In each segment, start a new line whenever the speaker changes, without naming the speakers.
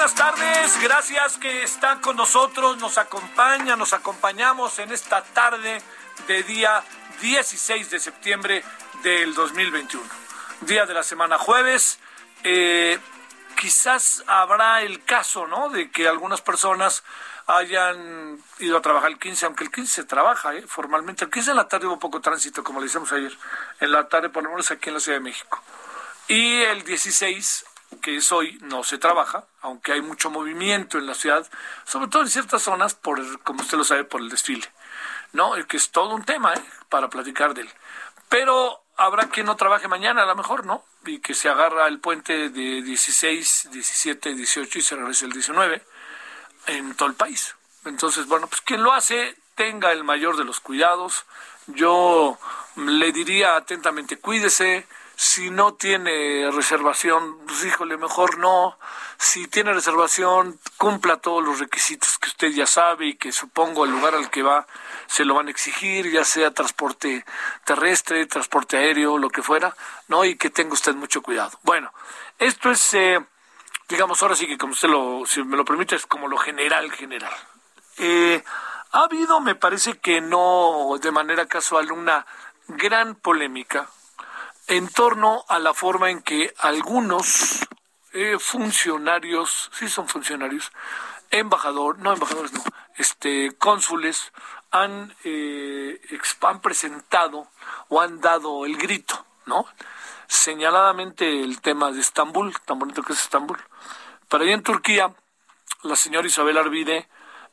Buenas tardes, gracias que están con nosotros, nos acompañan, nos acompañamos en esta tarde de día 16 de septiembre del 2021, día de la semana jueves. Eh, quizás habrá el caso, ¿no? De que algunas personas hayan ido a trabajar el 15, aunque el 15 se trabaja, ¿eh? Formalmente. El 15 en la tarde hubo poco tránsito, como le decíamos ayer. En la tarde, por lo menos aquí en la Ciudad de México. Y el 16, que es hoy, no se trabaja, aunque hay mucho movimiento en la ciudad, sobre todo en ciertas zonas, por, como usted lo sabe, por el desfile. ¿No? Que es todo un tema, ¿eh? Para platicar de él. Pero habrá quien no trabaje mañana, a lo mejor, ¿no? Y que se agarra el puente de 16, 17, 18 y se regresa el 19 en todo el país. Entonces, bueno, pues quien lo hace tenga el mayor de los cuidados. Yo le diría atentamente, cuídese. Si no tiene reservación, pues híjole, mejor no. Si tiene reservación, cumpla todos los requisitos que usted ya sabe y que supongo el lugar al que va se lo van a exigir, ya sea transporte terrestre, transporte aéreo, lo que fuera, ¿no? Y que tenga usted mucho cuidado. Bueno, esto es, eh, digamos, ahora sí que como usted lo, si me lo permite, es como lo general, general. Eh, ha habido, me parece que no de manera casual, una gran polémica en torno a la forma en que algunos eh, funcionarios, sí son funcionarios, embajador, no embajadores, no, este, cónsules, han, eh, han presentado o han dado el grito, ¿no? Señaladamente el tema de Estambul, tan bonito que es Estambul. Para allá en Turquía, la señora Isabel Arvide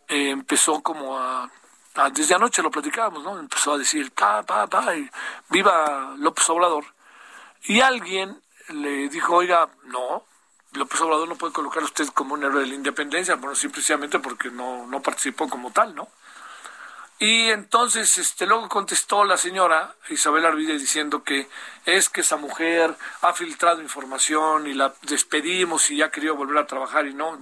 eh, empezó como a, a- desde anoche lo platicábamos, ¿no? Empezó a decir, pa, pa, pa, viva López Obrador. Y alguien le dijo, oiga, no, López Obrador no puede colocar a usted como un héroe de la independencia, bueno, simplemente porque no, no participó como tal, ¿no? Y entonces, este, luego contestó la señora Isabel Arvide diciendo que es que esa mujer ha filtrado información y la despedimos y ya quería volver a trabajar y no,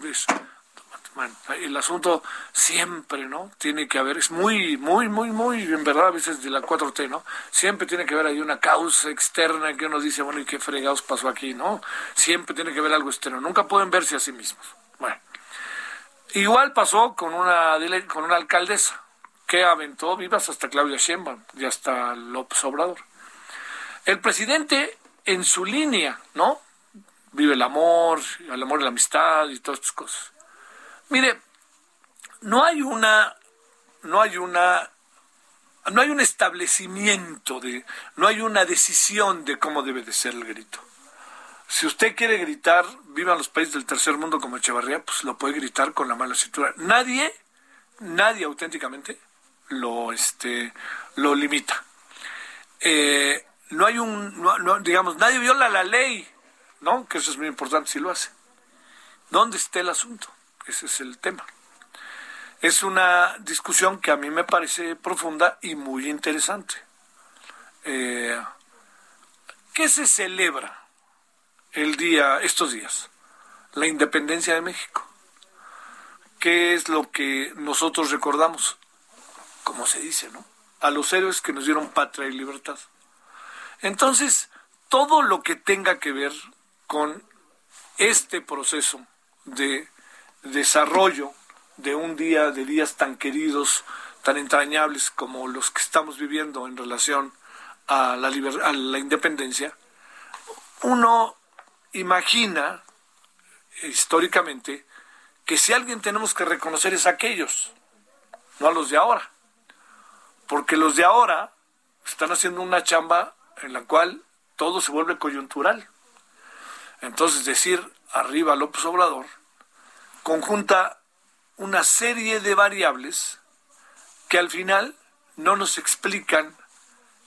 bueno, el asunto siempre, ¿no? Tiene que haber, es muy, muy, muy, muy, en verdad, a veces de la 4T, ¿no? Siempre tiene que haber ahí una causa externa que uno dice, bueno, ¿y qué fregados pasó aquí, no? Siempre tiene que haber algo externo, nunca pueden verse a sí mismos. Bueno, igual pasó con una, con una alcaldesa que aventó vivas hasta Claudia Sheinbaum y hasta López Obrador. El presidente, en su línea, ¿no? Vive el amor, el amor y la amistad y todas estas cosas. Mire, no hay una, no hay una, no hay un establecimiento de, no hay una decisión de cómo debe de ser el grito. Si usted quiere gritar, vivan los países del tercer mundo como Echevarría, pues lo puede gritar con la mano en la cintura. Nadie, nadie auténticamente lo, este, lo limita. Eh, no hay un, no- no, digamos, nadie viola la ley, ¿no? Que eso es muy importante si lo hace. ¿Dónde está el asunto? Ese es el tema. Es una discusión que a mí me parece profunda y muy interesante. Eh, ¿qué se celebra el día, estos días? La independencia de México. ¿Qué es lo que nosotros recordamos? Como se dice, ¿no? A los héroes que nos dieron patria y libertad. Entonces, todo lo que tenga que ver con este proceso de desarrollo de un día, de días tan queridos, tan entrañables como los que estamos viviendo en relación a la, a la independencia, uno imagina históricamente que si alguien tenemos que reconocer es a aquellos, no a los de ahora, porque los de ahora están haciendo una chamba en la cual todo se vuelve coyuntural. Entonces decir arriba López Obrador conjunta una serie de variables que al final no nos explican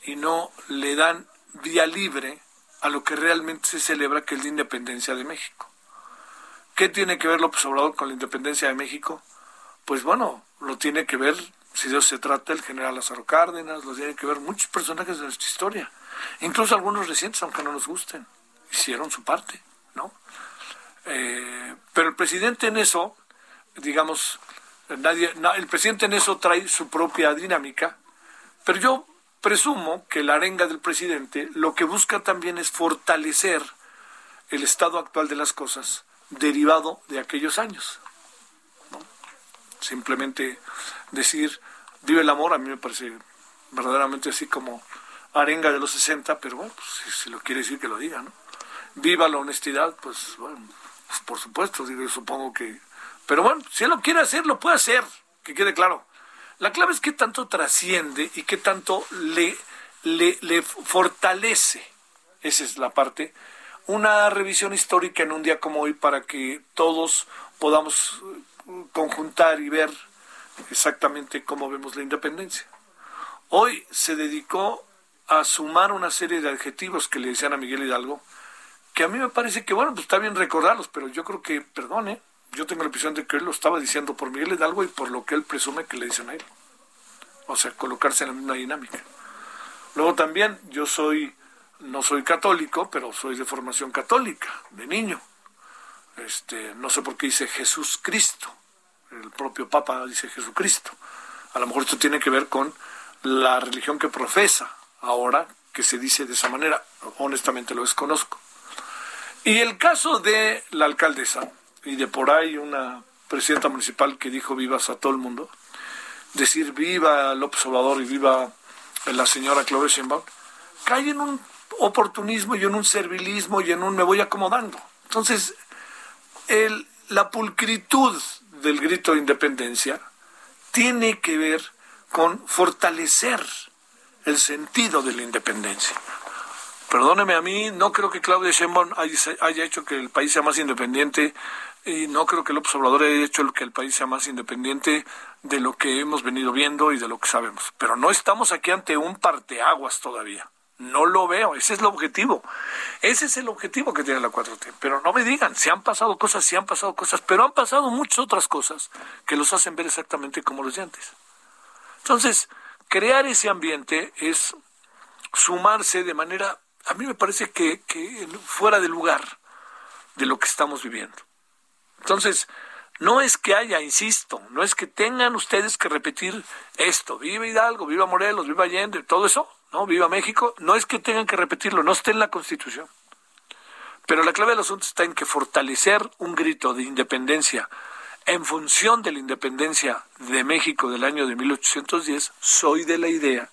y no le dan vía libre a lo que realmente se celebra, que es la independencia de México. ¿Qué tiene que ver López Obrador con la independencia de México? Pues bueno, lo tiene que ver, si eso se trata, el general Lázaro Cárdenas, lo tiene que ver muchos personajes de nuestra historia, incluso algunos recientes, aunque no nos gusten, hicieron su parte. Eh, pero el presidente en eso, digamos, nadie, el presidente en eso trae su propia dinámica, pero yo presumo que la arenga del presidente lo que busca también es fortalecer el estado actual de las cosas derivado de aquellos años. Simplemente decir, vive el amor, a mí me parece verdaderamente así como arenga de los 60, pero bueno, pues, si, lo quiere decir que lo diga, ¿no? Viva la honestidad, pues bueno, pues, por supuesto, digo, supongo que... Pero bueno, si él lo quiere hacer, lo puede hacer, que quede claro. La clave es qué tanto trasciende y qué tanto le, le, le fortalece, esa es la parte, una revisión histórica en un día como hoy para que todos podamos eh, conjuntar y ver exactamente cómo vemos la independencia. Hoy se dedicó a sumar una serie de adjetivos que le decían a Miguel Hidalgo, que a mí me parece que, bueno, pues está bien recordarlos, pero yo creo que, perdone, yo tengo la impresión de que él lo estaba diciendo por Miguel Hidalgo y por lo que él presume que le dicen a él. O sea, colocarse en la misma dinámica. Luego también, yo soy, no soy católico, pero soy de formación católica, de niño. Este, no sé por qué dice Jesús Cristo. El propio Papa dice Jesucristo. A lo mejor esto tiene que ver con la religión que profesa ahora, que se dice de esa manera. Honestamente lo desconozco. Y el caso de la alcaldesa, y de por ahí una presidenta municipal que dijo vivas a todo el mundo, decir viva López Obrador y viva la señora Claudia Sheinbaum, cae en un oportunismo y en un servilismo y en un me voy acomodando. Entonces, el, la pulcritud del grito de independencia tiene que ver con fortalecer el sentido de la independencia. Perdóneme a mí, no creo que Claudia Sheinbaum haya hecho que el país sea más independiente y no creo que López Obrador haya hecho que el país sea más independiente de lo que hemos venido viendo y de lo que sabemos. Pero no estamos aquí ante un parteaguas todavía. No lo veo, ese es el objetivo. Ese es el objetivo que tiene la 4T. Pero no me digan, si han pasado cosas, si han pasado cosas, pero han pasado muchas otras cosas que los hacen ver exactamente como los de antes. Entonces, crear ese ambiente es sumarse de manera, a mí me parece que, fuera de lugar de lo que estamos viviendo. Entonces, no es que haya, insisto, no es que tengan ustedes que repetir esto, viva Hidalgo, viva Morelos, viva Allende, todo eso, ¿no? Viva México, no es que tengan que repetirlo, no está en la Constitución. Pero la clave del asunto está en que fortalecer un grito de independencia en función de la independencia de México del año de 1810, soy de la idea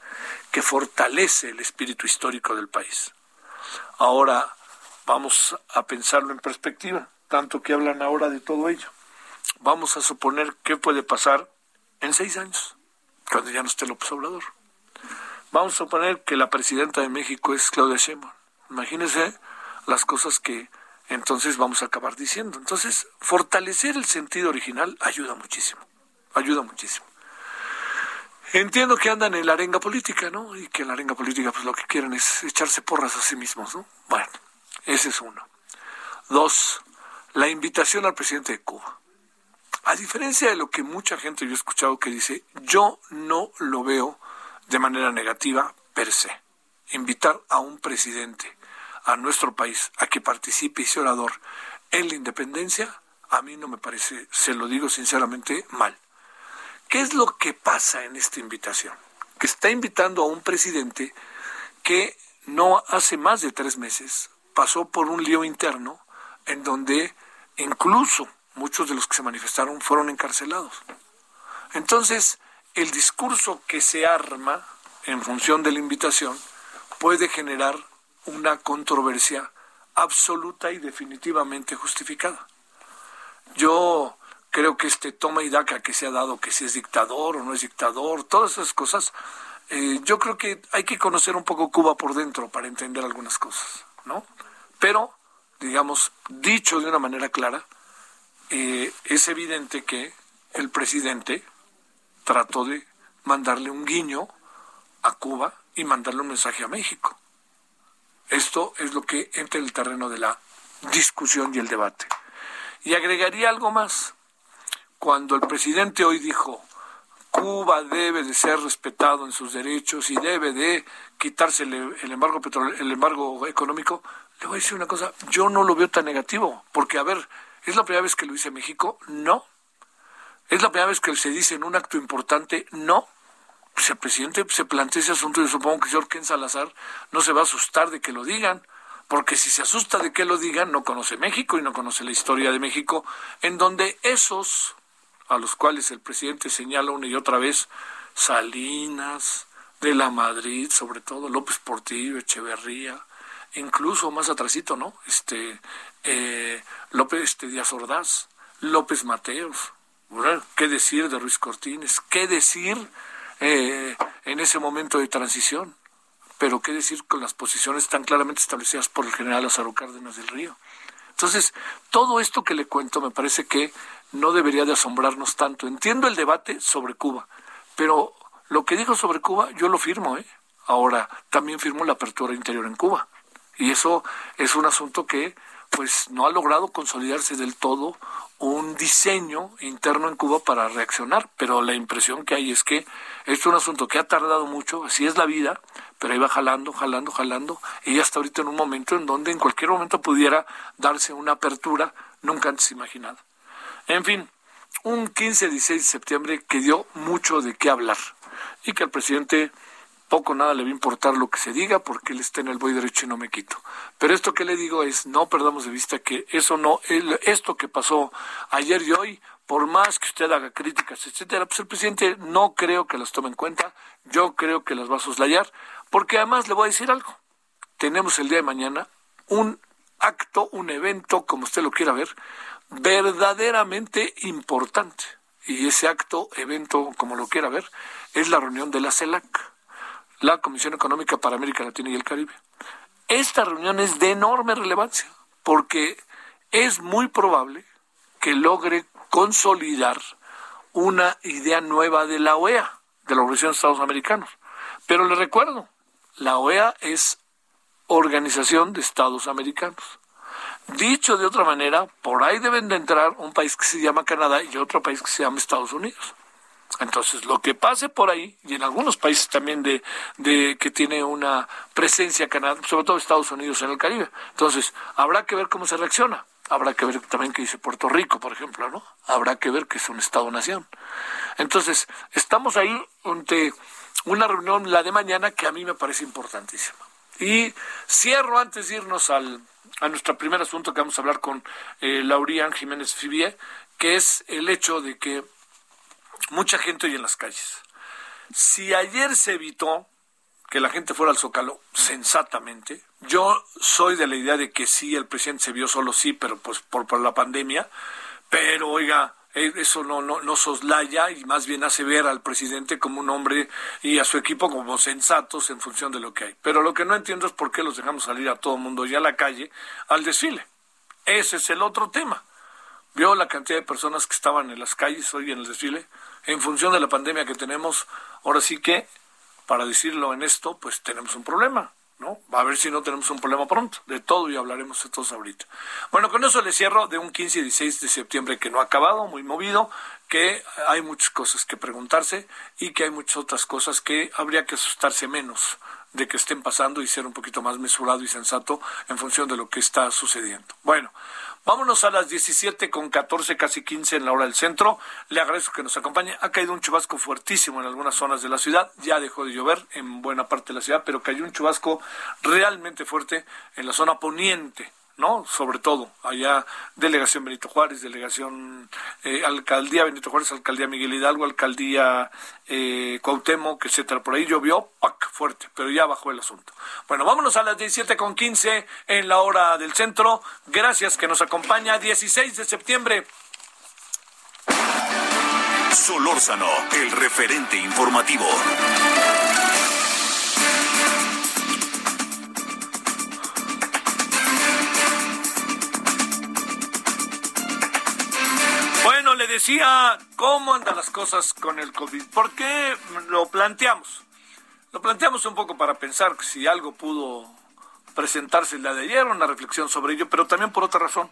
que fortalece el espíritu histórico del país. Ahora vamos a pensarlo en perspectiva, tanto que hablan ahora de todo ello. Vamos a suponer qué puede pasar en seis años, cuando ya no esté López Obrador. Vamos a suponer que la presidenta de México es Claudia Sheinbaum. Imagínense las cosas que entonces vamos a acabar diciendo. Entonces, fortalecer el sentido original ayuda muchísimo, ayuda muchísimo. Entiendo que andan en la arenga política, ¿no? Y que en la arenga política pues lo que quieren es echarse porras a sí mismos, ¿no? Bueno, ese es uno. Dos, la invitación al presidente de Cuba. A diferencia de lo que mucha gente yo he escuchado que dice, yo no lo veo de manera negativa per se. Invitar a un presidente a nuestro país a que participe y sea orador en la independencia, a mí no me parece, se lo digo sinceramente, mal. ¿Qué es lo que pasa en esta invitación? Que está invitando a un presidente que no hace más de tres meses pasó por un lío interno en donde incluso muchos de los que se manifestaron fueron encarcelados. Entonces, el discurso que se arma en función de la invitación puede generar una controversia absoluta y definitivamente justificada. Yo creo que este toma y daca que se ha dado, que si es dictador o no es dictador, todas esas cosas, eh, yo creo que hay que conocer un poco Cuba por dentro para entender algunas cosas, ¿no? Pero, digamos, dicho de una manera clara, eh, es evidente que el presidente trató de mandarle un guiño a Cuba y mandarle un mensaje a México. Esto es lo que entra en el terreno de la discusión y el debate. Y agregaría algo más. Cuando el presidente hoy dijo, Cuba debe de ser respetado en sus derechos y debe de quitarse el, embargo el embargo económico, le voy a decir una cosa, yo no lo veo tan negativo, porque a ver, ¿es la primera vez que lo dice México? No. ¿Es la primera vez que se dice en un acto importante? No. Pues el presidente se plantea ese asunto y supongo que el señor Ken Salazar no se va a asustar de que lo digan, porque si se asusta de que lo digan, no conoce México y no conoce la historia de México, en donde esos a los cuales el presidente señala una y otra vez, Salinas, de la Madrid, sobre todo, López Portillo, Echeverría, incluso más atrasito, ¿no? Este, eh, López este, Díaz Ordaz, López Mateos, ¿qué decir de Ruiz Cortines? ¿Qué decir eh, en ese momento de transición? Pero qué decir con las posiciones tan claramente establecidas por el general Lázaro Cárdenas del Río. Entonces, todo esto que le cuento me parece que no debería de asombrarnos tanto. Entiendo el debate sobre Cuba, pero lo que dijo sobre Cuba yo lo firmo, ¿eh? Ahora, también firmo la apertura interior en Cuba. Y eso es un asunto que pues no ha logrado consolidarse del todo un diseño interno en Cuba para reaccionar, pero la impresión que hay es que es un asunto que ha tardado mucho, así es la vida, pero va jalando, jalando, jalando, y ya está ahorita en un momento en donde en cualquier momento pudiera darse una apertura nunca antes imaginada. En fin, un 15-16 de septiembre que dio mucho de qué hablar y que al presidente poco nada le va a importar lo que se diga porque él está en el voy derecho y no me quito. Pero esto que le digo es, no perdamos de vista que eso no, esto que pasó ayer y hoy, por más que usted haga críticas, etcétera, pues el presidente no creo que las tome en cuenta, yo creo que las va a soslayar, porque además le voy a decir algo. Tenemos el día de mañana un acto, un evento, como usted lo quiera ver, verdaderamente importante. Y ese acto, evento, como lo quiera ver, es la reunión de la CELAC, la Comisión Económica para América Latina y el Caribe. Esta reunión es de enorme relevancia porque es muy probable que logre consolidar una idea nueva de la OEA, de la Organización de Estados Americanos. Pero le recuerdo, la OEA es Organización de Estados Americanos. Dicho de otra manera, por ahí deben de entrar un país que se llama Canadá y otro país que se llama Estados Unidos. Entonces, lo que pase por ahí, y en algunos países también de, de que tiene una presencia Canadá, sobre todo Estados Unidos en el Caribe. Entonces, habrá que ver cómo se reacciona. Habrá que ver también qué dice Puerto Rico, por ejemplo, ¿no? Habrá que ver que es un Estado-nación. Entonces, estamos ahí ante una reunión, la de mañana, que a mí me parece importantísima. Y cierro antes de irnos al, a nuestro primer asunto que vamos a hablar con eh, Laurian Jiménez Fibier, que es el hecho de que mucha gente hoy en las calles. Si ayer se evitó que la gente fuera al Zócalo sensatamente, yo soy de la idea de que sí, el presidente se vio solo, sí, pero pues por, por la pandemia, pero oiga, eso no, no, no soslaya y más bien hace ver al presidente como un hombre y a su equipo como sensatos en función de lo que hay. Pero lo que no entiendo es por qué los dejamos salir a todo mundo y a la calle al desfile. Ese es el otro tema. ¿Vio la cantidad de personas que estaban en las calles hoy en el desfile? En función de la pandemia que tenemos, ahora sí que, para decirlo en esto, pues tenemos un problema. ¿No? A ver si no tenemos un problema pronto. De todo y hablaremos de todos ahorita. Bueno, con eso le cierro de un 15 y 16 de septiembre que no ha acabado, muy movido, que hay muchas cosas que preguntarse y que hay muchas otras cosas que habría que asustarse menos de que estén pasando y ser un poquito más mesurado y sensato en función de lo que está sucediendo. Bueno, Vámonos a las 17 con 14, casi 15 en la hora del centro. Le agradezco que nos acompañe. Ha caído un chubasco fuertísimo en algunas zonas de la ciudad. Ya dejó de llover en buena parte de la ciudad, pero cayó un chubasco realmente fuerte en la zona poniente ¿no? Sobre todo, allá delegación Benito Juárez, delegación eh, alcaldía Benito Juárez, alcaldía Miguel Hidalgo, alcaldía eh, Cuauhtémoc, etcétera. Por ahí llovió, fuerte, pero ya bajó el asunto. Bueno, vámonos a las 17 con 15 en la hora del centro. Gracias que nos acompaña. 16 de septiembre.
Solórzano, el referente informativo.
Decía cómo andan las cosas con el COVID. ¿Por qué lo planteamos? Lo planteamos un poco para pensar si algo pudo presentarse la de ayer, una reflexión sobre ello, pero también por otra razón,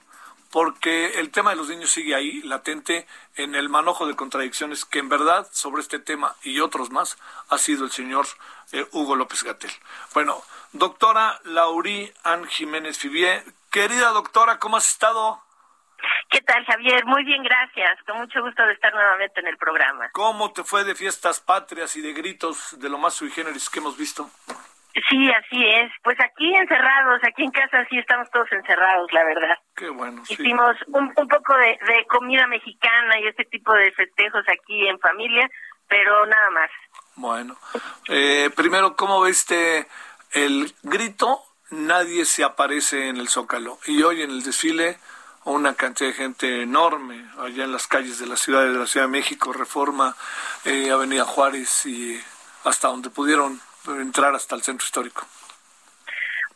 porque el tema de los niños sigue ahí, latente, en el manojo de contradicciones que en verdad sobre este tema y otros más ha sido el señor eh, Hugo López Gatel. Bueno, doctora Laurí Ann Jiménez Fibier, querida doctora, ¿cómo has estado?
¿Qué tal, Javier? Muy bien, gracias. Con mucho gusto de estar nuevamente en el programa.
¿Cómo te fue de fiestas patrias y de gritos de lo más sui generis que hemos visto?
Sí, así es. Pues aquí encerrados, aquí en casa sí estamos todos encerrados, la verdad.
Qué bueno. Sí.
Hicimos un, un poco de, de comida mexicana y este tipo de festejos aquí en familia, pero nada más.
Bueno, eh, primero, ¿cómo viste el grito? Nadie se aparece en el Zócalo. Y hoy en el desfile una cantidad de gente enorme allá en las calles de la ciudad de la Ciudad de México, Reforma, eh, Avenida Juárez y hasta donde pudieron entrar hasta el centro histórico.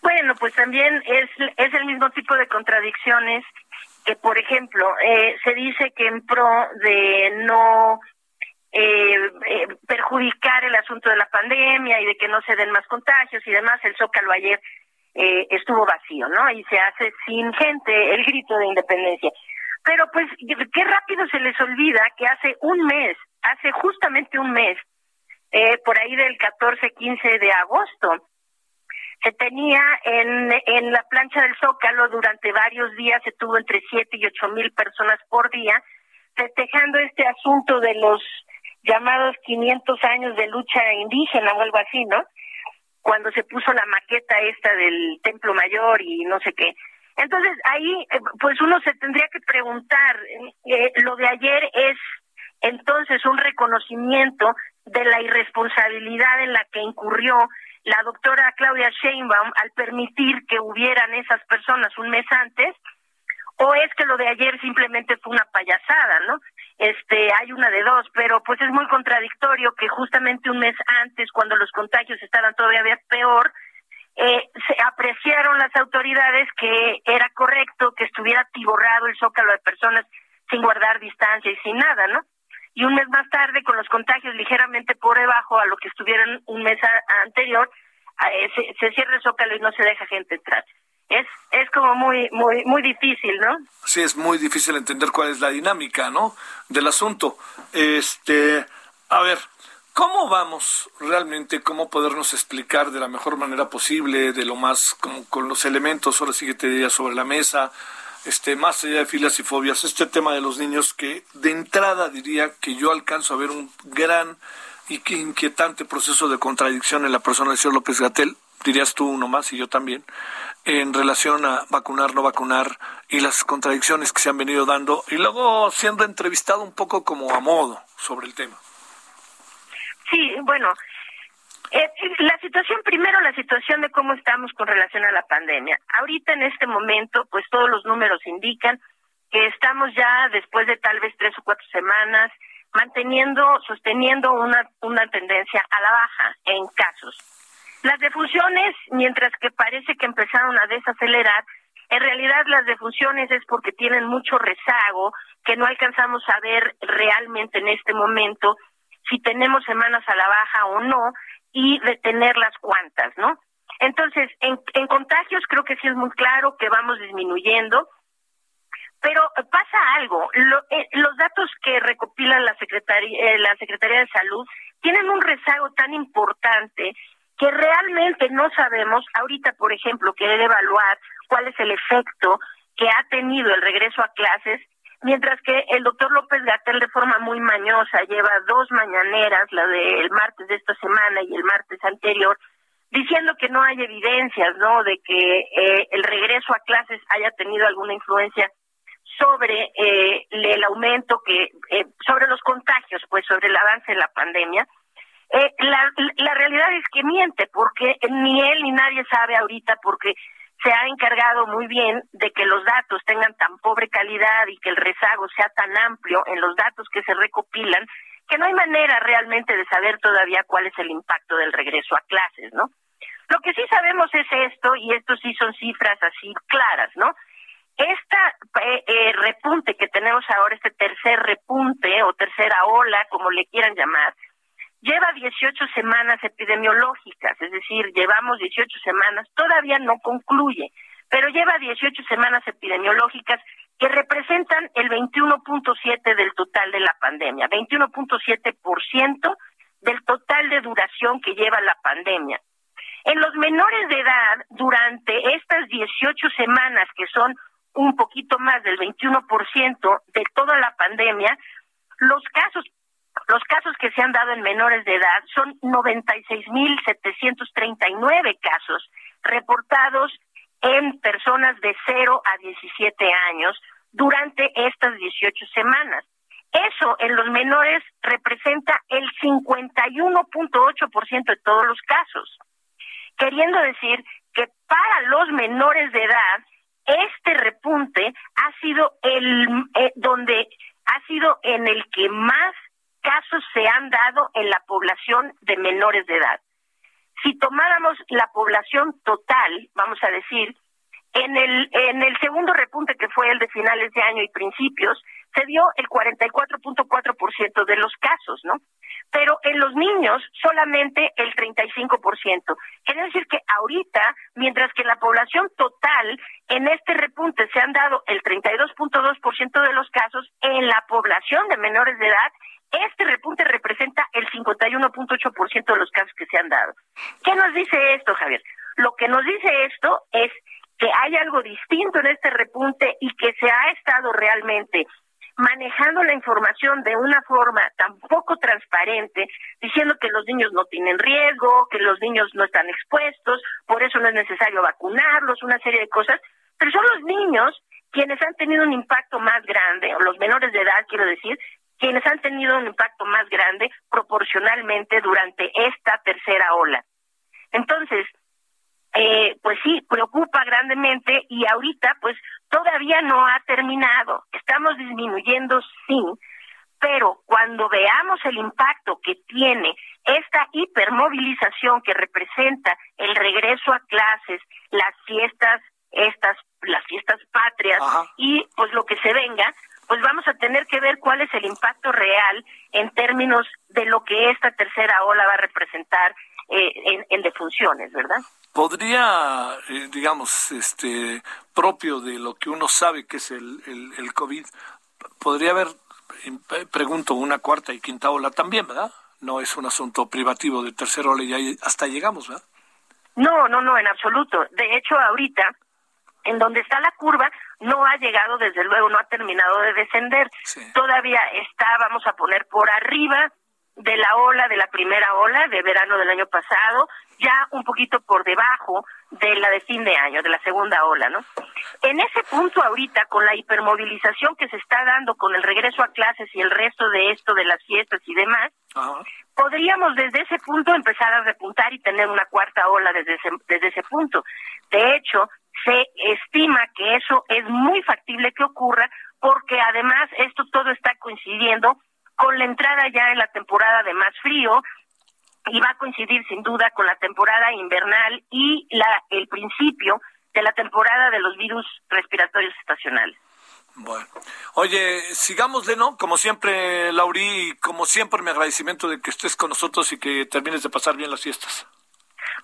Bueno, pues también es, es el mismo tipo de contradicciones que, por ejemplo, eh, se dice que en pro de no eh, eh, perjudicar el asunto de la pandemia y de que no se den más contagios y demás, el Zócalo ayer eh, estuvo vacío, ¿no? Y se hace sin gente el grito de independencia. Pero pues qué rápido se les olvida que hace un mes, hace justamente un mes, eh, por ahí del 14-15 de agosto, se tenía en, en la plancha del Zócalo durante varios días, se tuvo entre 7 y 8 mil personas por día, festejando este asunto de los llamados 500 años de lucha indígena o algo así, ¿no? Cuando se puso la maqueta esta del Templo Mayor y no sé qué. Entonces ahí, eh, pues uno se tendría que preguntar, eh, lo de ayer es entonces un reconocimiento de la irresponsabilidad en la que incurrió la doctora Claudia Sheinbaum al permitir que hubieran esas personas un mes antes, o es que lo de ayer simplemente fue una payasada, ¿no? Este hay una de dos, pero pues es muy contradictorio que justamente un mes antes, cuando los contagios estaban todavía peor, eh, se apreciaron las autoridades que era correcto que estuviera tiborrado el zócalo de personas sin guardar distancia y sin nada, ¿no? Y un mes más tarde, con los contagios ligeramente por debajo a lo que estuvieron un mes anterior, eh, se, se cierra el zócalo y no se deja gente entrar es es como muy muy muy difícil, ¿no?
Sí, es muy difícil entender cuál es la dinámica, ¿no? Del asunto. Este, a ver, ¿cómo vamos realmente cómo podernos explicar de la mejor manera posible, de lo más como con los elementos, ahora sí que te diría sobre la mesa, este, más allá de filas y fobias, este tema de los niños que de entrada diría que yo alcanzo a ver un gran y que inquietante proceso de contradicción en la persona del señor López Gatel, dirías tú uno más y yo también, en relación a vacunar, no vacunar y las contradicciones que se han venido dando y luego siendo entrevistado un poco como a modo sobre el tema.
Sí, bueno, eh, la situación, primero la situación de cómo estamos con relación a la pandemia. Ahorita en este momento, pues todos los números indican que estamos ya después de tal vez tres o cuatro semanas manteniendo, sosteniendo una, una tendencia a la baja en casos las defunciones, mientras que parece que empezaron a desacelerar, en realidad las defunciones es porque tienen mucho rezago, que no alcanzamos a ver realmente en este momento si tenemos semanas a la baja o no y detener las cuantas, ¿no? Entonces, en, en contagios creo que sí es muy claro que vamos disminuyendo, pero pasa algo. Eh, los datos que recopila la Secretaría, eh, la Secretaría de Salud tienen un rezago tan importante que realmente no sabemos, ahorita por ejemplo, querer evaluar cuál es el efecto que ha tenido el regreso a clases, mientras que el doctor López Gatel de forma muy mañosa lleva dos mañaneras, la del martes de esta semana y el martes anterior, diciendo que no hay evidencias, ¿no?, de que eh, el regreso a clases haya tenido alguna influencia sobre eh, el aumento que, eh, sobre los contagios, pues sobre el avance de la pandemia. Eh, la, la realidad es que miente, porque ni él ni nadie sabe ahorita, porque se ha encargado muy bien de que los datos tengan tan pobre calidad y que el rezago sea tan amplio en los datos que se recopilan, que no hay manera realmente de saber todavía cuál es el impacto del regreso a clases, ¿no? Lo que sí sabemos es esto, y esto sí son cifras así claras, ¿no? Esta eh, eh, repunte que tenemos ahora, este tercer repunte o tercera ola, como le quieran llamar, lleva 18 semanas epidemiológicas, es decir, llevamos 18 semanas, todavía no concluye, pero lleva 18 semanas epidemiológicas que representan el 21.7 del total de la pandemia, 21.7% del total de duración que lleva la pandemia. En los menores de edad, durante estas 18 semanas, que son un poquito más del 21% de toda la pandemia, los casos los casos que se han dado en menores de edad son 96.739 casos reportados en personas de 0 a 17 años durante estas 18 semanas. Eso en los menores representa el 51.8% de todos los casos, queriendo decir que para los menores de edad este repunte ha sido el eh, donde ha sido en el que más casos se han dado en la población de menores de edad. Si tomáramos la población total, vamos a decir, en el, en el segundo repunte que fue el de finales de año y principios, se dio el 44.4% de los casos, ¿no? Pero en los niños solamente el 35%. Quiere decir que ahorita, mientras que en la población total, en este repunte se han dado el 32.2% de los casos, en la población de menores de edad este repunte representa el 51.8% de los casos que se han dado. ¿Qué nos dice esto, Javier? Lo que nos dice esto es que hay algo distinto en este repunte y que se ha estado realmente manejando la información de una forma tan poco transparente, diciendo que los niños no tienen riesgo, que los niños no están expuestos, por eso no es necesario vacunarlos, una serie de cosas, pero son los niños quienes han tenido un impacto más grande, o los menores de edad, quiero decir, quienes han tenido un impacto más grande proporcionalmente durante esta tercera ola. Entonces, eh, pues sí, preocupa grandemente y ahorita pues todavía no ha terminado. Estamos disminuyendo, sí, pero cuando veamos el impacto que tiene esta hipermovilización que representa el regreso a clases, las fiestas, estas, las fiestas patrias y pues lo que se venga, pues vamos a tener que ver cuál es el impacto real en términos de lo que esta tercera ola va a representar eh, en, defunciones, ¿verdad?
Podría, eh, digamos, este propio de lo que uno sabe que es el, el, COVID, podría haber, eh, pregunto, una cuarta y quinta ola también, ¿verdad? No es un asunto privativo de tercera ola y hasta llegamos, ¿verdad?
No, no, no, en absoluto. De hecho, ahorita, en donde está la curva, no ha llegado, desde luego, no ha terminado de descender. Todavía está, vamos a poner, por arriba de la ola, de la primera ola de verano del año pasado, ya un poquito por debajo de la de fin de año, de la segunda ola, ¿no? En ese punto ahorita, con la hipermovilización que se está dando con el regreso a clases y el resto de esto de las fiestas y demás, podríamos desde ese punto empezar a repuntar y tener una cuarta ola desde ese, desde ese punto. De hecho, se estima que eso es muy factible que ocurra porque además esto todo está coincidiendo con la entrada ya en la temporada de más frío y va a coincidir sin duda con la temporada invernal y la el principio de la temporada de los virus respiratorios estacionales.
Bueno, oye, sigámosle, ¿no? Como siempre, Lauri, como siempre, mi agradecimiento de que estés con nosotros y que termines de pasar bien las fiestas.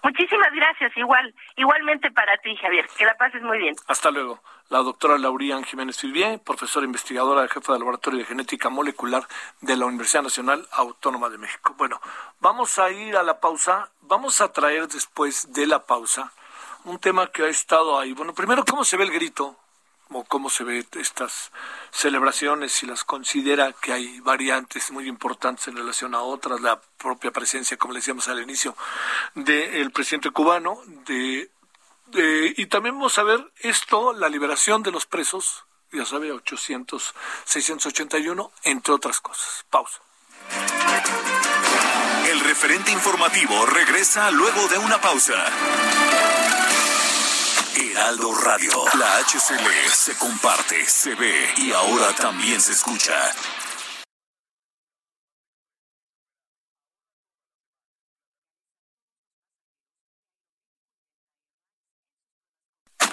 Muchísimas gracias, igual, igualmente para ti, Javier. Que la pases muy bien.
Hasta luego. La doctora Laurían Jiménez Filbier, profesora investigadora, jefa del Laboratorio de Genética Molecular de la Universidad Nacional Autónoma de México. Bueno, vamos a ir a la pausa. Vamos a traer después de la pausa un tema que ha estado ahí. Bueno, primero, ¿cómo se ve el grito? Cómo se ve estas celebraciones, si las considera que hay variantes muy importantes en relación a otras, la propia presencia, como le decíamos al inicio, del presidente cubano, de, y también vamos a ver esto, la liberación de los presos, ya sabe, 800, 681, entre otras cosas. Pausa.
El referente informativo regresa luego de una pausa. Heraldo Radio. La HCL se comparte, se ve y ahora también se escucha.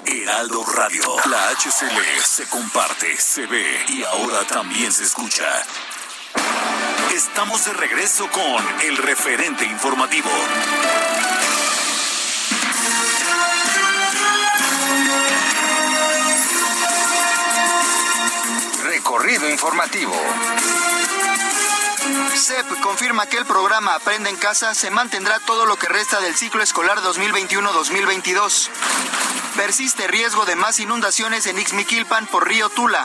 Heraldo Radio. La HCL se comparte, se ve y ahora también se escucha. Estamos de regreso con el referente informativo.
Recorrido informativo. CEP confirma que el programa Aprende en Casa se mantendrá todo lo que resta del ciclo escolar 2021-2022. Persiste riesgo de más inundaciones en Ixmiquilpan por río Tula.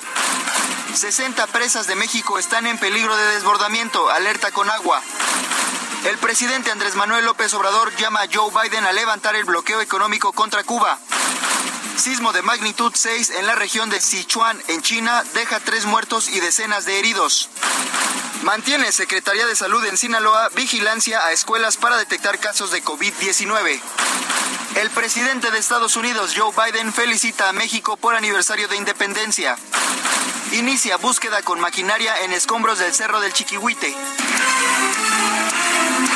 60 presas de México están en peligro de desbordamiento, alerta con agua. El presidente Andrés Manuel López Obrador llama a Joe Biden a levantar el bloqueo económico contra Cuba. Sismo de magnitud 6 en la región de Sichuan, en China, deja tres muertos y decenas de heridos. Mantiene Secretaría de Salud en Sinaloa vigilancia a escuelas para detectar casos de COVID-19. El presidente de Estados Unidos, Joe Biden, felicita a México por aniversario de independencia. Inicia búsqueda con maquinaria en escombros del Cerro del Chiquihuite.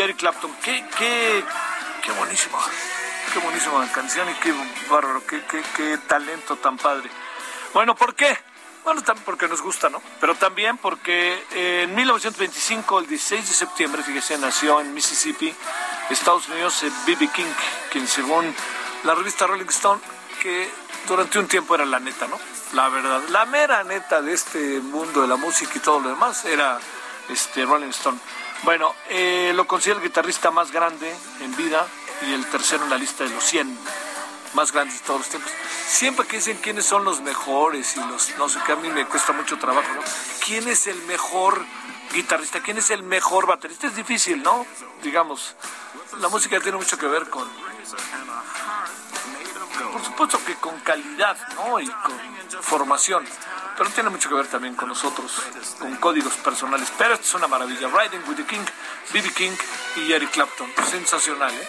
Eric Clapton. Qué, qué, qué buenísima, qué buenísima canción y qué bárbaro, qué, qué, qué talento tan padre. Bueno, ¿por qué? Bueno, también porque nos gusta, ¿no? Pero también porque en 1925, el 16 de septiembre, fíjese, nació en Mississippi, Estados Unidos, B.B. King, quien según la revista Rolling Stone, que durante un tiempo era la neta, ¿no? La verdad, la mera neta de este mundo de la música y todo lo demás era este Rolling Stone. Bueno, eh, lo considero el guitarrista más grande en vida y el tercero en la lista de los 100 más grandes de todos los tiempos. Siempre que dicen quiénes son los mejores y los no sé qué, a mí me cuesta mucho trabajo, ¿no? ¿Quién es el mejor guitarrista? ¿Quién es el mejor baterista? Es difícil, ¿no? Digamos, la música tiene mucho que ver con... Por supuesto que con calidad, ¿no? Y con formación. Pero tiene mucho que ver también con nosotros, con códigos personales. Pero esto es una maravilla. Riding with the King, B.B. King y Eric Clapton. Sensacional, ¿eh?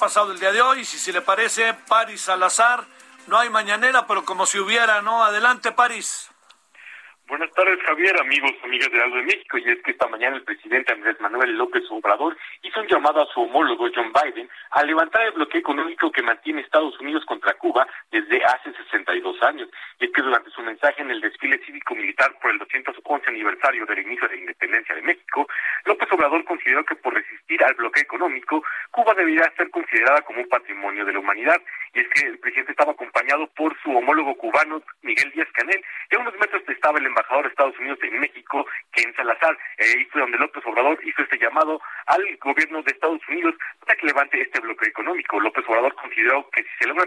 Pasado el día de hoy. Si se le parece, Paris Salazar. No hay mañanera, pero como si hubiera, ¿no? Adelante, Paris.
Buenas tardes, Javier, amigos, amigas de Aldo de México. Y es que esta mañana el presidente Andrés Manuel López Obrador hizo un llamado a su homólogo John Biden a levantar el bloqueo económico que mantiene Estados Unidos contra Cuba desde hace 62 años. Y es que durante su mensaje en el desfile cívico-militar por el 211 aniversario del inicio de la independencia de México, López Obrador consideró que por resistir al bloqueo económico, Cuba debería ser considerada como un patrimonio de la humanidad. Y es que el presidente estaba acompañado por su homólogo cubano, Miguel Díaz Canel, y a unos metros estaba el embajador de Estados Unidos en México, Ken Salazar. Eh, ahí fue donde López Obrador hizo este llamado al gobierno de Estados Unidos para que levante este bloqueo económico. López Obrador consideró que si se logra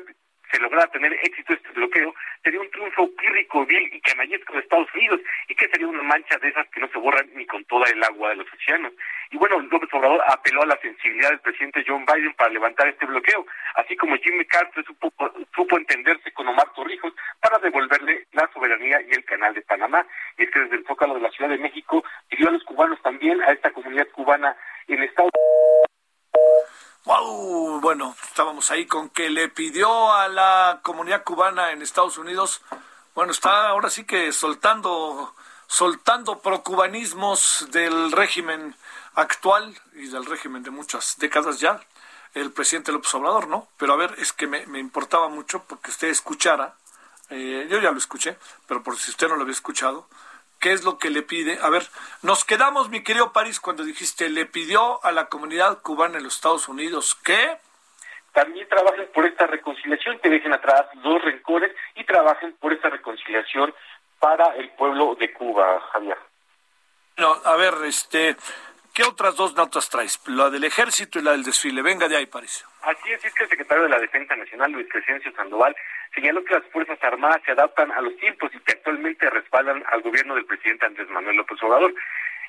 se lograra tener éxito este bloqueo, sería un triunfo pírrico, vil y canallesco de Estados Unidos y que sería una mancha de esas que no se borran ni con toda el agua de los océanos. Y bueno, López Obrador apeló a la sensibilidad del presidente John Biden para levantar este bloqueo, así como Jimmy Carter supo, supo entenderse con Omar Torrijos para devolverle la soberanía y el canal de Panamá. Y es que desde el Zócalo de la Ciudad de México pidió a los cubanos también, a esta comunidad cubana en Estados
Wow, bueno, estábamos ahí con que le pidió a la comunidad cubana en Estados Unidos, bueno, está ahora sí que soltando, soltando procubanismos del régimen actual y del régimen de muchas décadas ya, el presidente López Obrador, ¿no? Pero a ver, es que me, me importaba mucho porque usted escuchara, eh, yo ya lo escuché, pero por si usted no lo había escuchado, ¿Qué es lo que le pide? A ver, nos quedamos, mi querido París, cuando dijiste, le pidió a la comunidad cubana en los Estados Unidos que...
También trabajen por esta reconciliación, que dejen atrás los rencores y trabajen por esta reconciliación para el pueblo de Cuba, Javier.
No, a ver, este, ¿qué otras dos notas traes? La del ejército y la del desfile. Venga de ahí, París.
Así es, es que el secretario de la Defensa Nacional, Luis Crescencio Sandoval, señaló que las Fuerzas Armadas se adaptan a los tiempos y que actualmente respaldan al gobierno del presidente Andrés Manuel López Obrador.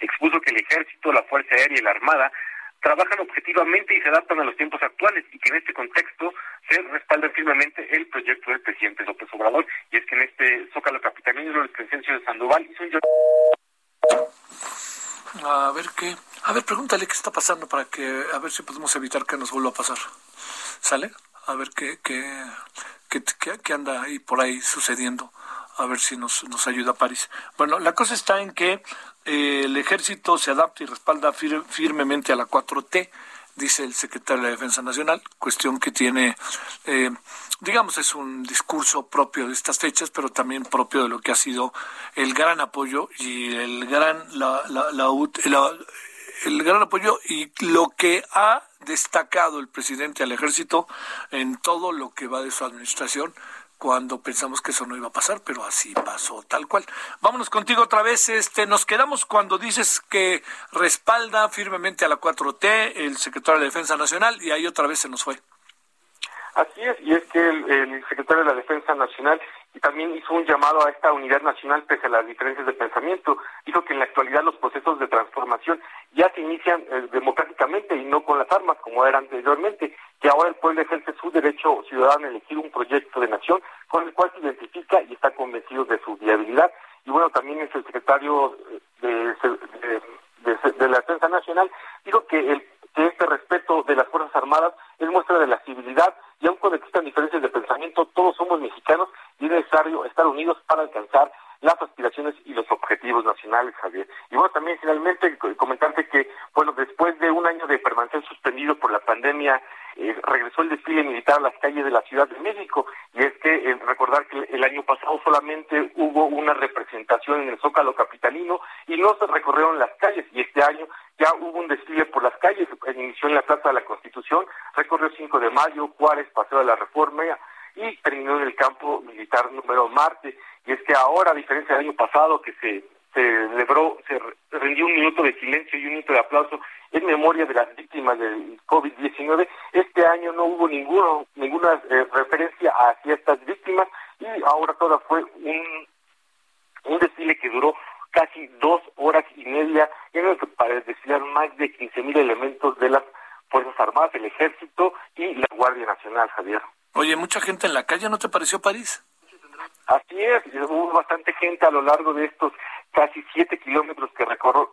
Expuso que el ejército, la Fuerza Aérea y la Armada trabajan objetivamente y se adaptan a los tiempos actuales y que en este contexto se respalda firmemente el proyecto del presidente López Obrador. Y es que en este Zócalo Capitalino, Luis Crescencio Sandoval hizo un
a ver qué. A ver, pregúntale qué está pasando para que. A ver si podemos evitar que nos vuelva a pasar. ¿Sale? A ver qué, qué, qué, qué anda ahí por ahí sucediendo. A ver si nos, nos ayuda París. Bueno, la cosa está en que eh, el ejército se adapta y respalda fir firmemente a la 4T dice el secretario de la Defensa Nacional, cuestión que tiene, eh, digamos, es un discurso propio de estas fechas, pero también propio de lo que ha sido el gran apoyo y el gran, la, la, la, el gran apoyo y lo que ha destacado el presidente al ejército en todo lo que va de su administración cuando pensamos que eso no iba a pasar, pero así pasó, tal cual. Vámonos contigo otra vez. Este, nos quedamos cuando dices que respalda firmemente a la 4T el secretario de Defensa Nacional y ahí otra vez se nos fue.
Así es, y es que el, secretario de la Defensa Nacional también hizo un llamado a esta unidad nacional pese a las diferencias de pensamiento. Dijo que en la actualidad los procesos de transformación ya se inician eh, democráticamente y no con las armas como era anteriormente, que ahora el pueblo ejerce su derecho ciudadano a elegir un proyecto de nación con el cual se identifica y está convencido de su viabilidad. Y bueno, también es el secretario de, de, la Defensa Nacional, dijo que, el, que este respeto de las Fuerzas Armadas es muestra de la civilidad y aun cuando existan diferencias de pensamiento, todos somos mexicanos y es necesario estar unidos para alcanzar las aspiraciones y los objetivos nacionales, Javier. Y bueno, también finalmente comentarte que, bueno, después de un año de permanecer suspendido por la pandemia, eh, regresó el desfile militar a las calles de la Ciudad de México. Y es que eh, recordar que el año pasado solamente hubo una representación en el Zócalo Capitalino y no se recorrieron las calles. Y este año ya hubo un desfile por las calles. Inició en la Plaza de la Constitución, recorrió 5 de mayo, Juárez, Paseo de la Reforma y terminó en el campo militar número Marte. Y es que ahora, a diferencia del año pasado, que se celebró, se rindió un minuto de silencio y un minuto de aplauso en memoria de las víctimas del COVID-19. Este año no hubo ninguno, ninguna eh, referencia hacia estas víctimas y ahora todo fue un, un desfile que duró casi dos horas y media en el que para desfilar más de 15.000 elementos de las Fuerzas Armadas, el Ejército y la Guardia Nacional, Javier.
Oye, mucha gente en la calle, ¿no te pareció París?
Así es, hubo bastante gente a lo largo de estos casi siete kilómetros que, recorrió,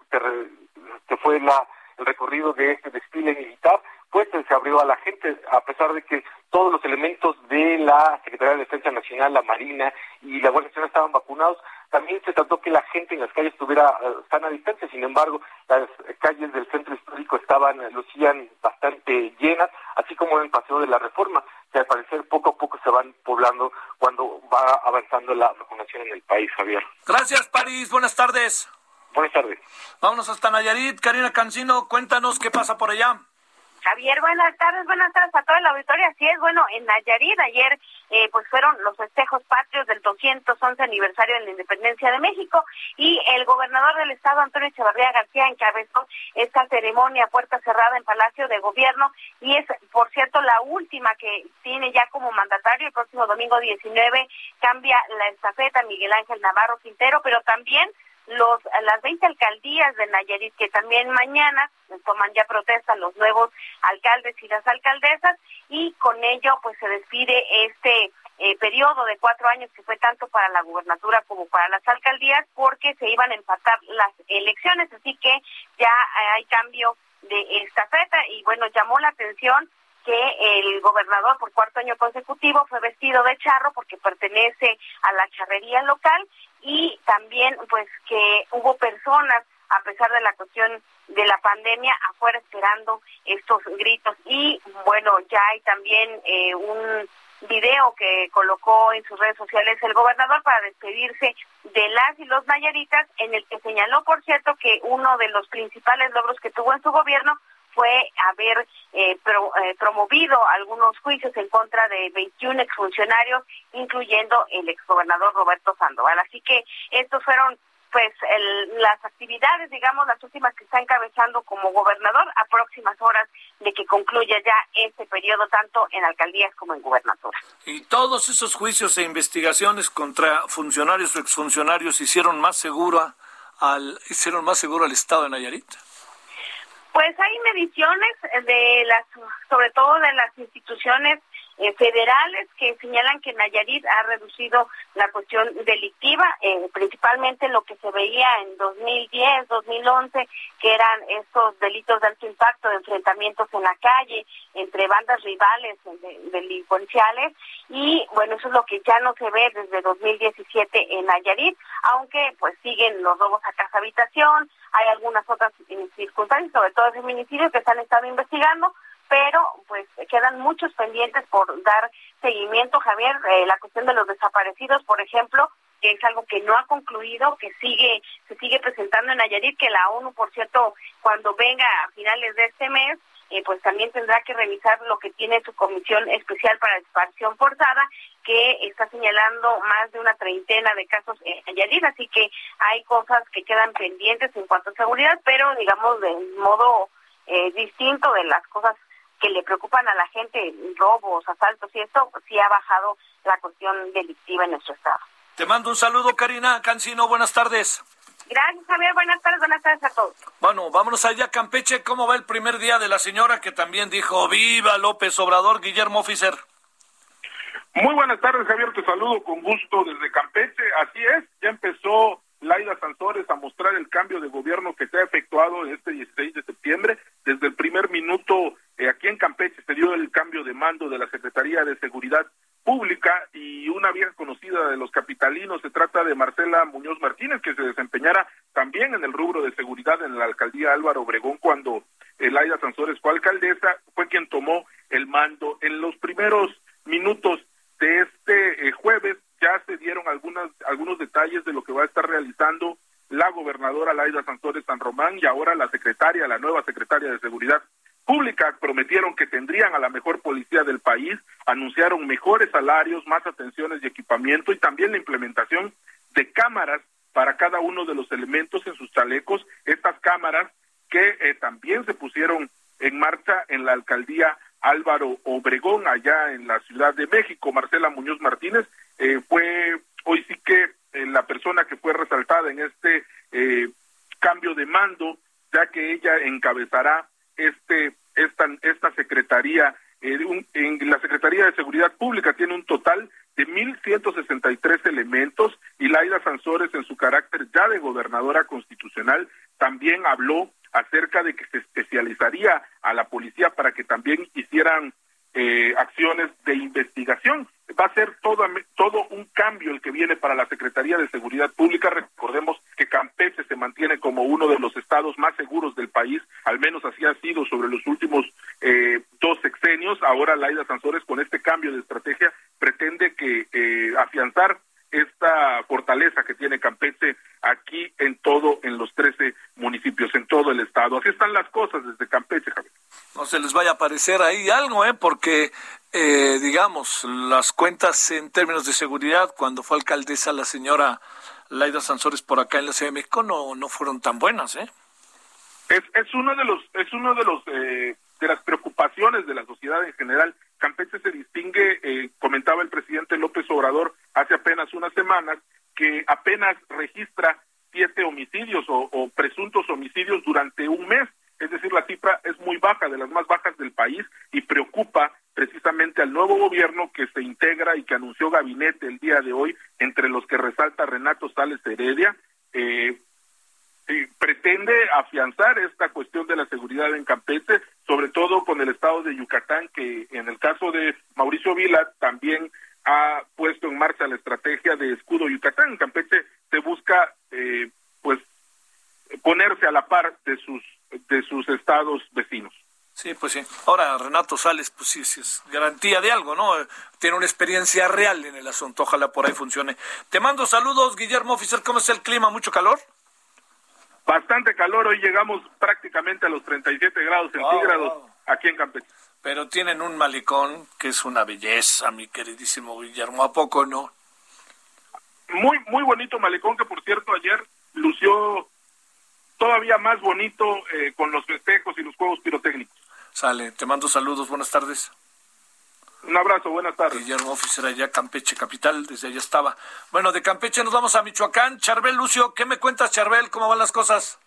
que, fue la, el recorrido de este desfile militar, pues se abrió a la gente, a pesar de que todos los elementos de la Secretaría de Defensa Nacional, la Marina y la Guardia Nacional estaban vacunados, también se trató que la gente en las calles estuviera tan eh, a distancia, sin embargo, las calles del centro histórico estaban, lucían bastante llenas, así como en el Paseo de la Reforma que al parecer poco a poco se van poblando cuando va avanzando la vacunación en el país, Javier.
Gracias, París. Buenas tardes.
Buenas tardes.
Vámonos hasta Nayarit. Karina Cancino, cuéntanos qué pasa por allá.
Javier, buenas tardes, buenas tardes a toda la auditoría. Así es, bueno, en Nayarit ayer eh, pues fueron los festejos patrios del 211 aniversario de la independencia de México y el gobernador del estado, Antonio Echevarría García, encabezó esta ceremonia puerta cerrada en Palacio de Gobierno y es, por cierto, la última que tiene ya como mandatario. El próximo domingo 19 cambia la estafeta Miguel Ángel Navarro Quintero, pero también los las 20 alcaldías de Nayarit que también mañana toman ya protesta los nuevos alcaldes y las alcaldesas y con ello pues se despide este eh, periodo de cuatro años que fue tanto para la gubernatura como para las alcaldías porque se iban a empatar las elecciones. Así que ya hay cambio de estafeta y bueno llamó la atención que el gobernador por cuarto año consecutivo fue vestido de charro porque pertenece a la charrería local y también pues que hubo personas a pesar de la cuestión de la pandemia afuera esperando estos gritos. Y bueno ya hay también eh, un video que colocó en sus redes sociales el gobernador para despedirse de las y los nayaritas en el que señaló por cierto que uno de los principales logros que tuvo en su gobierno fue haber eh, eh, promovido algunos juicios en contra de 21 exfuncionarios, incluyendo el exgobernador Roberto Sandoval. Así que estos fueron pues las actividades, digamos, las últimas que está encabezando como gobernador a próximas horas de que concluya ya este periodo tanto en alcaldías como en gubernatura.
Y todos esos juicios e investigaciones contra funcionarios o exfuncionarios hicieron más seguro al hicieron más seguro al estado de Nayarit.
Pues hay mediciones de las, sobre todo de las instituciones eh, federales que señalan que Nayarit ha reducido la cuestión delictiva, eh, principalmente lo que se veía en 2010, 2011, que eran estos delitos de alto impacto, de enfrentamientos en la calle entre bandas rivales delincuenciales y bueno, eso es lo que ya no se ve desde 2017 en Nayarit, aunque pues siguen los robos a casa habitación, hay algunas otras circunstancias, sobre todo feminicidios que se han estado investigando, pero pues quedan muchos pendientes por dar seguimiento, Javier, eh, la cuestión de los desaparecidos, por ejemplo, que es algo que no ha concluido, que sigue se sigue presentando en Nayarit, que la ONU, por cierto, cuando venga a finales de este mes, eh, pues también tendrá que revisar lo que tiene su comisión especial para expansión forzada, que está señalando más de una treintena de casos en Nayarit, así que hay cosas que quedan pendientes en cuanto a seguridad, pero digamos de modo eh, distinto de las cosas que le preocupan a la gente, robos, asaltos y esto, pues sí ha bajado la cuestión delictiva en nuestro estado.
Te mando un saludo, Karina Cancino, buenas tardes.
Gracias, Javier. Buenas tardes, buenas tardes a todos.
Bueno, vámonos allá a Campeche. ¿Cómo va el primer día de la señora que también dijo viva López Obrador, Guillermo Oficer?
Muy buenas tardes, Javier. Te saludo con gusto desde Campeche. Así es, ya empezó Laida Sansores a mostrar el cambio de gobierno que se ha efectuado en este 16 de septiembre. Desde el primer minuto eh, aquí en Campeche se dio el cambio de mando de la Secretaría de Seguridad Pública y una vieja conocida de los capitalinos se trata de Marcela Muñoz Martínez que se desempeñara también en el rubro de seguridad en la alcaldía Álvaro Obregón cuando Laida Sansores fue alcaldesa, fue quien tomó el mando. En los primeros minutos de este eh, jueves ya se dieron algunas, algunos detalles de lo que va a estar realizando la gobernadora Laida Santores San Román y ahora la secretaria, la nueva secretaria de Seguridad Pública, prometieron que tendrían a la mejor policía del país, anunciaron mejores salarios, más atenciones y equipamiento y también la implementación de cámaras para cada uno de los elementos en sus chalecos, estas cámaras que eh, también se pusieron en marcha en la alcaldía Álvaro Obregón, allá en la Ciudad de México. Marcela Muñoz Martínez eh, fue hoy sí que eh, la persona que fue resaltada en este eh, cambio de mando, ya que ella encabezará este esta esta secretaría en la Secretaría de Seguridad Pública tiene un total de 1.163 elementos y Laida Sansores en su carácter ya de gobernadora constitucional también habló acerca de que se especializaría a la policía para que también hicieran eh, acciones de investigación. Va a ser todo, todo un cambio el que viene para la Secretaría de Seguridad Pública. Recordemos que Campeche se mantiene como uno de los estados más seguros del país, al menos así ha sido sobre los últimos eh, dos sexenios. Ahora Laida Sansores con este cambio de estrategia pretende que eh, afianzar esta fortaleza que tiene Campeche aquí en todo, en los 13 municipios, en todo el estado. Así están las cosas desde Campeche, Javier.
No se les vaya a aparecer ahí algo, ¿eh? Porque, eh, digamos, las cuentas en términos de seguridad, cuando fue alcaldesa la señora Laida Sansores por acá en la Ciudad de México, no, no fueron tan buenas, ¿eh?
Es, es uno de los, es uno de los, eh, de las preocupaciones de la sociedad en general Campeche se distingue, eh, comentaba el presidente López Obrador hace apenas unas semanas, que apenas registra siete homicidios o, presuntos homicidios durante un mes. Es decir, la cifra es muy baja, de las más bajas del país, y preocupa precisamente al nuevo gobierno que se integra y que anunció gabinete el día de hoy, entre los que resalta Renato Sales Heredia. Eh, pretende afianzar esta cuestión de la seguridad en Campeche, sobre todo con el estado de Yucatán, que en el caso de Mauricio Vila también ha puesto en marcha la estrategia de escudo Yucatán. Campeche se busca, eh, pues, ponerse a la par de sus de sus estados vecinos.
Sí, pues sí. Ahora Renato Sales, pues sí, sí es garantía de algo, ¿no? Tiene una experiencia real en el asunto. Ojalá por ahí funcione. Te mando saludos, Guillermo Oficial. ¿Cómo es el clima? ¿Mucho calor?
Bastante calor, hoy llegamos prácticamente a los 37 grados centígrados aquí en Campeche.
Pero tienen un malecón que es una belleza, mi queridísimo Guillermo, ¿a poco no?
Muy, muy bonito malecón que por cierto ayer lució todavía más bonito eh, con los festejos y los juegos pirotécnicos.
Sale, te mando saludos, buenas tardes.
Un abrazo, buenas tardes.
Guillermo Oficial allá Campeche Capital, desde allá estaba. Bueno, de Campeche nos vamos a Michoacán. Charbel Lucio, ¿qué me cuentas, Charbel? ¿Cómo van las cosas?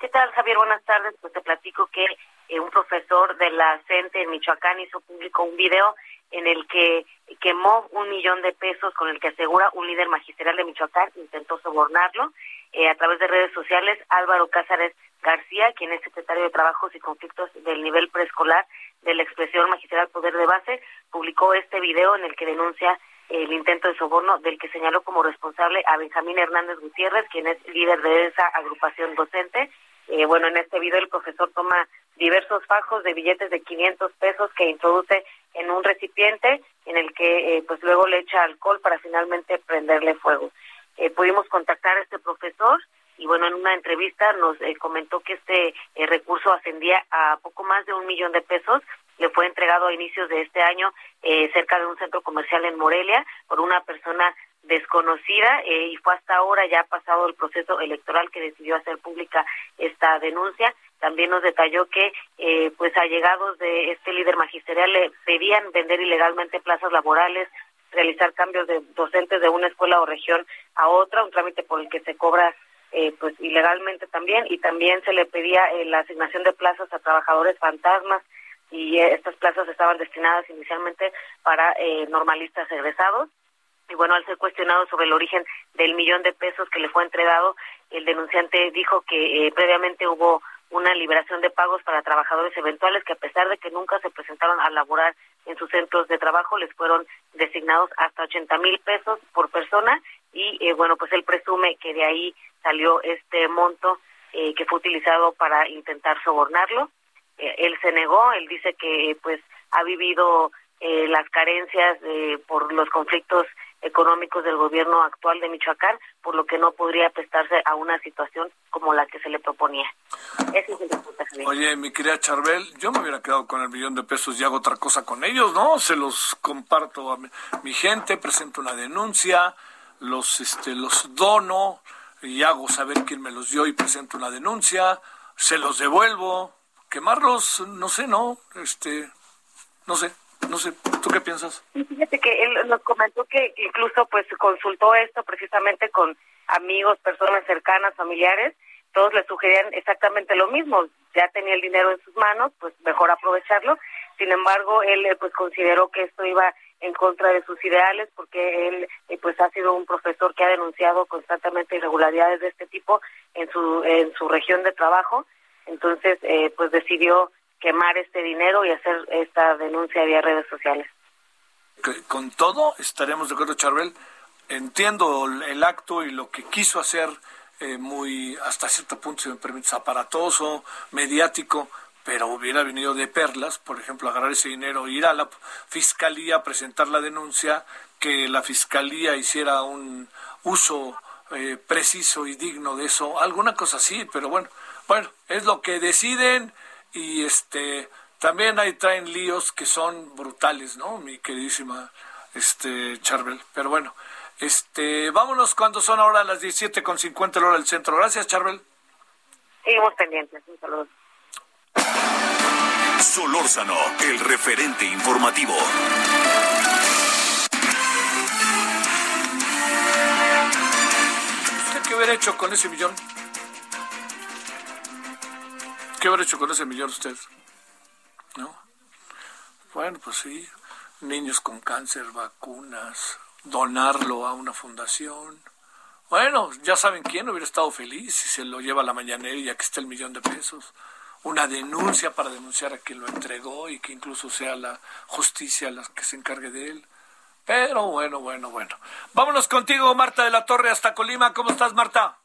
¿Qué tal, Javier? Buenas tardes. Pues te platico que eh, un profesor de la CENTE en Michoacán hizo público un video en el que quemó un millón de pesos con el que asegura un líder magisterial de Michoacán intentó sobornarlo. Eh, a través de redes sociales, Álvaro Cázares García, quien es secretario de Trabajos y Conflictos del nivel preescolar de la expresión magistral Poder de Base, publicó este video en el que denuncia el intento de soborno del que señaló como responsable a Benjamín Hernández Gutiérrez, quien es líder de esa agrupación docente. Eh, bueno, en este video el profesor toma diversos fajos de billetes de 500 pesos que introduce en un recipiente en el que eh, pues luego le echa alcohol para finalmente prenderle fuego. Eh, pudimos contactar a este profesor y bueno, en una entrevista nos eh, comentó que este eh, recurso ascendía a poco más de un millón de pesos. Le fue entregado a inicios de este año eh, cerca de un centro comercial en Morelia por una persona desconocida y fue hasta ahora ya pasado el proceso electoral que decidió hacer pública esta denuncia. También nos detalló que pues allegados de este líder magisterial le pedían vender ilegalmente plazas laborales, realizar cambios de docentes de una escuela o región a otra, un trámite por el que se cobra eh, pues ilegalmente también y también se le pedía eh, la asignación de plazas a trabajadores fantasmas y eh, estas plazas estaban destinadas inicialmente para normalistas egresados. Y bueno, al ser cuestionado sobre el origen del millón de pesos que le fue entregado, el denunciante dijo que eh, previamente hubo una liberación de pagos para trabajadores eventuales que a pesar de que nunca se presentaron a laborar en sus centros de trabajo, les fueron designados hasta 80 mil pesos por persona y eh, bueno, pues él presume que de ahí salió este monto eh, que fue utilizado para intentar sobornarlo. Eh, él se negó, él dice que pues ha vivido las carencias por los conflictos económicos del gobierno actual de Michoacán, por lo que no podría prestarse a una situación como la que se le proponía. Ese es
el Oye, mi querida Charbel, yo me hubiera quedado con el millón de pesos y hago otra cosa con ellos, ¿no? Se los comparto a mi, gente, presento una denuncia, los, este, los dono y hago saber quién me los dio y presento una denuncia, se los devuelvo, quemarlos, no sé, no, este, no sé. No sé, ¿tú qué piensas?
Fíjate que él nos comentó que incluso pues consultó esto precisamente con amigos, personas cercanas, familiares, todos le sugerían exactamente lo mismo, ya tenía el dinero en sus manos, pues mejor aprovecharlo. Sin embargo, él eh, pues consideró que esto iba en contra de sus ideales porque él eh, pues ha sido un profesor que ha denunciado constantemente irregularidades de este tipo en su en su región de trabajo. Entonces, eh, pues decidió quemar este dinero y hacer esta denuncia vía redes sociales.
Con todo, estaremos de acuerdo, Charbel. Entiendo el acto y lo que quiso hacer eh, muy, hasta cierto punto, si me permites, aparatoso, mediático, pero hubiera venido de perlas, por ejemplo, agarrar ese dinero, ir a la fiscalía, presentar la denuncia, que la fiscalía hiciera un uso eh, preciso y digno de eso, alguna cosa así, pero bueno, bueno, es lo que deciden y este también ahí traen líos que son brutales, ¿no? Mi queridísima este Charbel, pero bueno, este, vámonos cuando son ahora las 17 con 50 hora del centro. Gracias, Charbel.
Seguimos pendientes. Un saludo.
Solórzano, el referente informativo.
¿Usted qué hubiera hecho con ese millón? ¿Qué hubiera hecho con ese millón usted? ¿No? Bueno, pues sí, niños con cáncer, vacunas, donarlo a una fundación. Bueno, ya saben quién hubiera estado feliz si se lo lleva a la mañanera y aquí está el millón de pesos. Una denuncia para denunciar a quien lo entregó y que incluso sea la justicia la que se encargue de él. Pero bueno, bueno, bueno. Vámonos contigo, Marta de la Torre, hasta Colima. ¿Cómo estás, Marta?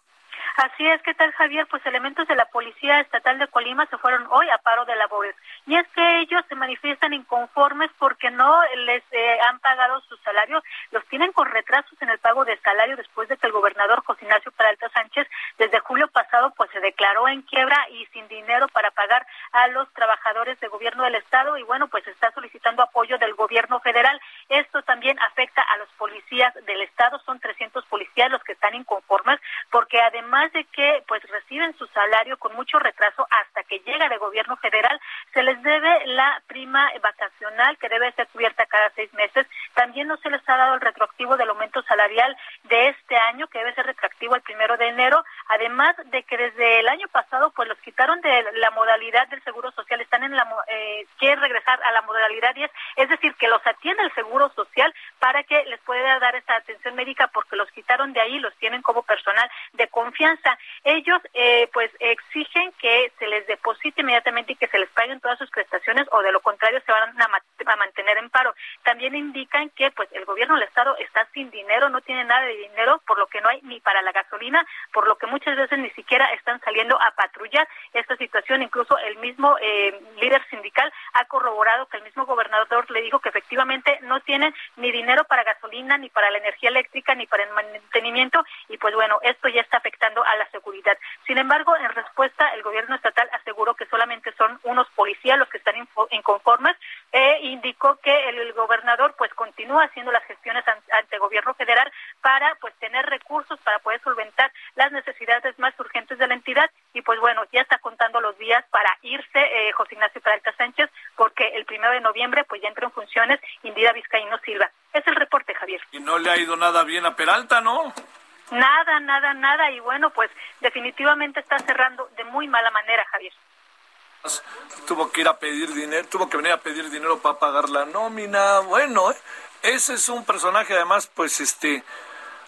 Así es, ¿qué tal Javier? Pues elementos de la Policía Estatal de Colima se fueron hoy a paro de labores. Y es que ellos se manifiestan inconformes porque no les eh, han pagado su salario, los tienen con retrasos en el pago de salario después de que el gobernador José Ignacio Peralta Sánchez desde julio pasado pues se declaró en quiebra y sin dinero para pagar a los trabajadores de gobierno del estado y bueno, pues está solicitando apoyo del gobierno federal. Esto también afecta a los policías del estado, son 300 policías los que están inconformes porque además de que pues reciben su salario con mucho retraso hasta que llega de gobierno federal, se les debe la prima vacacional que debe ser cubierta cada seis meses. También no se les ha dado el retroactivo del aumento salarial de este año, que debe ser retroactivo el primero de enero. Además de que desde el año pasado pues los quitaron de la modalidad del seguro social, están en la eh, quieren regresar a la modalidad 10, es decir, que los atiende el seguro social para que les pueda dar esta atención médica porque los quitaron de ahí, los tienen como personal de confianza ellos eh, pues exigen que se les deposite inmediatamente y que se les paguen todas sus prestaciones o de lo contrario se van a, mantener en paro. También indican que pues el gobierno del estado está sin dinero, no tiene nada de dinero, por lo que no hay ni para la gasolina, por lo que muchas veces ni siquiera están saliendo a patrullar esta situación. Incluso el mismo eh, líder sindical ha corroborado que el mismo gobernador le dijo que efectivamente no tienen ni dinero para gasolina, ni para la energía eléctrica, ni para el mantenimiento y pues bueno, esto ya está afectando a la seguridad. Sin embargo, en respuesta, el gobierno estatal aseguró que solamente son unos policías los que están inconformes e indicó que el, gobernador pues continúa haciendo las gestiones gobierno federal para pues tener recursos para poder solventar las necesidades más urgentes de la entidad y pues bueno, ya está contando los días para irse eh, José Ignacio Peralta Sánchez porque el primero de noviembre pues ya entra en funciones Indira Vizcaíno Silva. Es el reporte, Javier.
Y no le ha ido nada bien a Peralta, ¿no?
Nada, nada, nada. Y bueno, pues definitivamente está cerrando de muy mala manera, Javier.
Tuvo que ir a pedir dinero, tuvo que venir a pedir dinero para pagar la nómina. Bueno, ¿eh? Ese es un personaje además, pues este,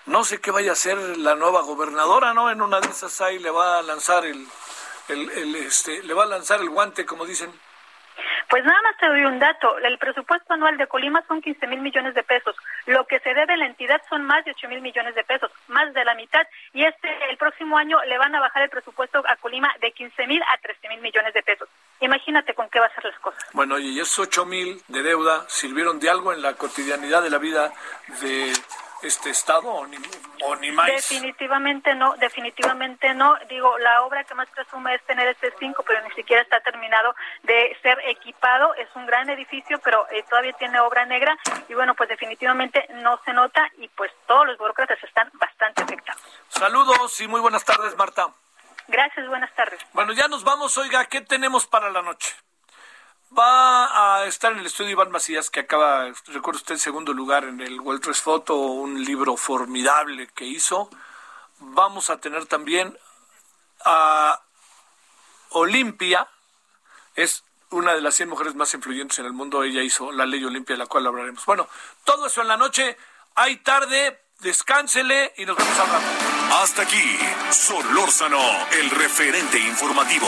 no sé qué vaya a ser la nueva gobernadora, ¿no? En una de esas ahí le va a lanzar el, el, el este, le va a lanzar el guante, como dicen.
Pues nada más te doy un dato. El presupuesto anual de Colima son 15 mil millones de pesos. Lo que se debe a la entidad son más de 8 mil millones de pesos, más de la mitad. Y este, el próximo año le van a bajar el presupuesto a Colima de 15 mil a 13 mil millones de pesos. Imagínate con qué va a ser las cosas.
Bueno, y esos 8 mil de deuda sirvieron de algo en la cotidianidad de la vida de este estado o ni, o ni más.
Definitivamente no, definitivamente no. Digo, la obra que más presume es tener este 5, pero ni siquiera está terminado de ser equipado. Es un gran edificio, pero eh, todavía tiene obra negra y bueno, pues definitivamente no se nota y pues todos los burócratas están bastante afectados.
Saludos y muy buenas tardes, Marta.
Gracias, buenas tardes.
Bueno, ya nos vamos. Oiga, ¿qué tenemos para la noche? Va a estar en el estudio Iván Macías, que acaba, recuerda usted, en segundo lugar en el World Trade Photo, un libro formidable que hizo. Vamos a tener también a Olimpia, es una de las 100 mujeres más influyentes en el mundo. Ella hizo la ley Olimpia, de la cual hablaremos. Bueno, todo eso en la noche. Hay tarde, descánsele y nos vemos al rato.
Hasta aquí, Solórzano, el referente informativo.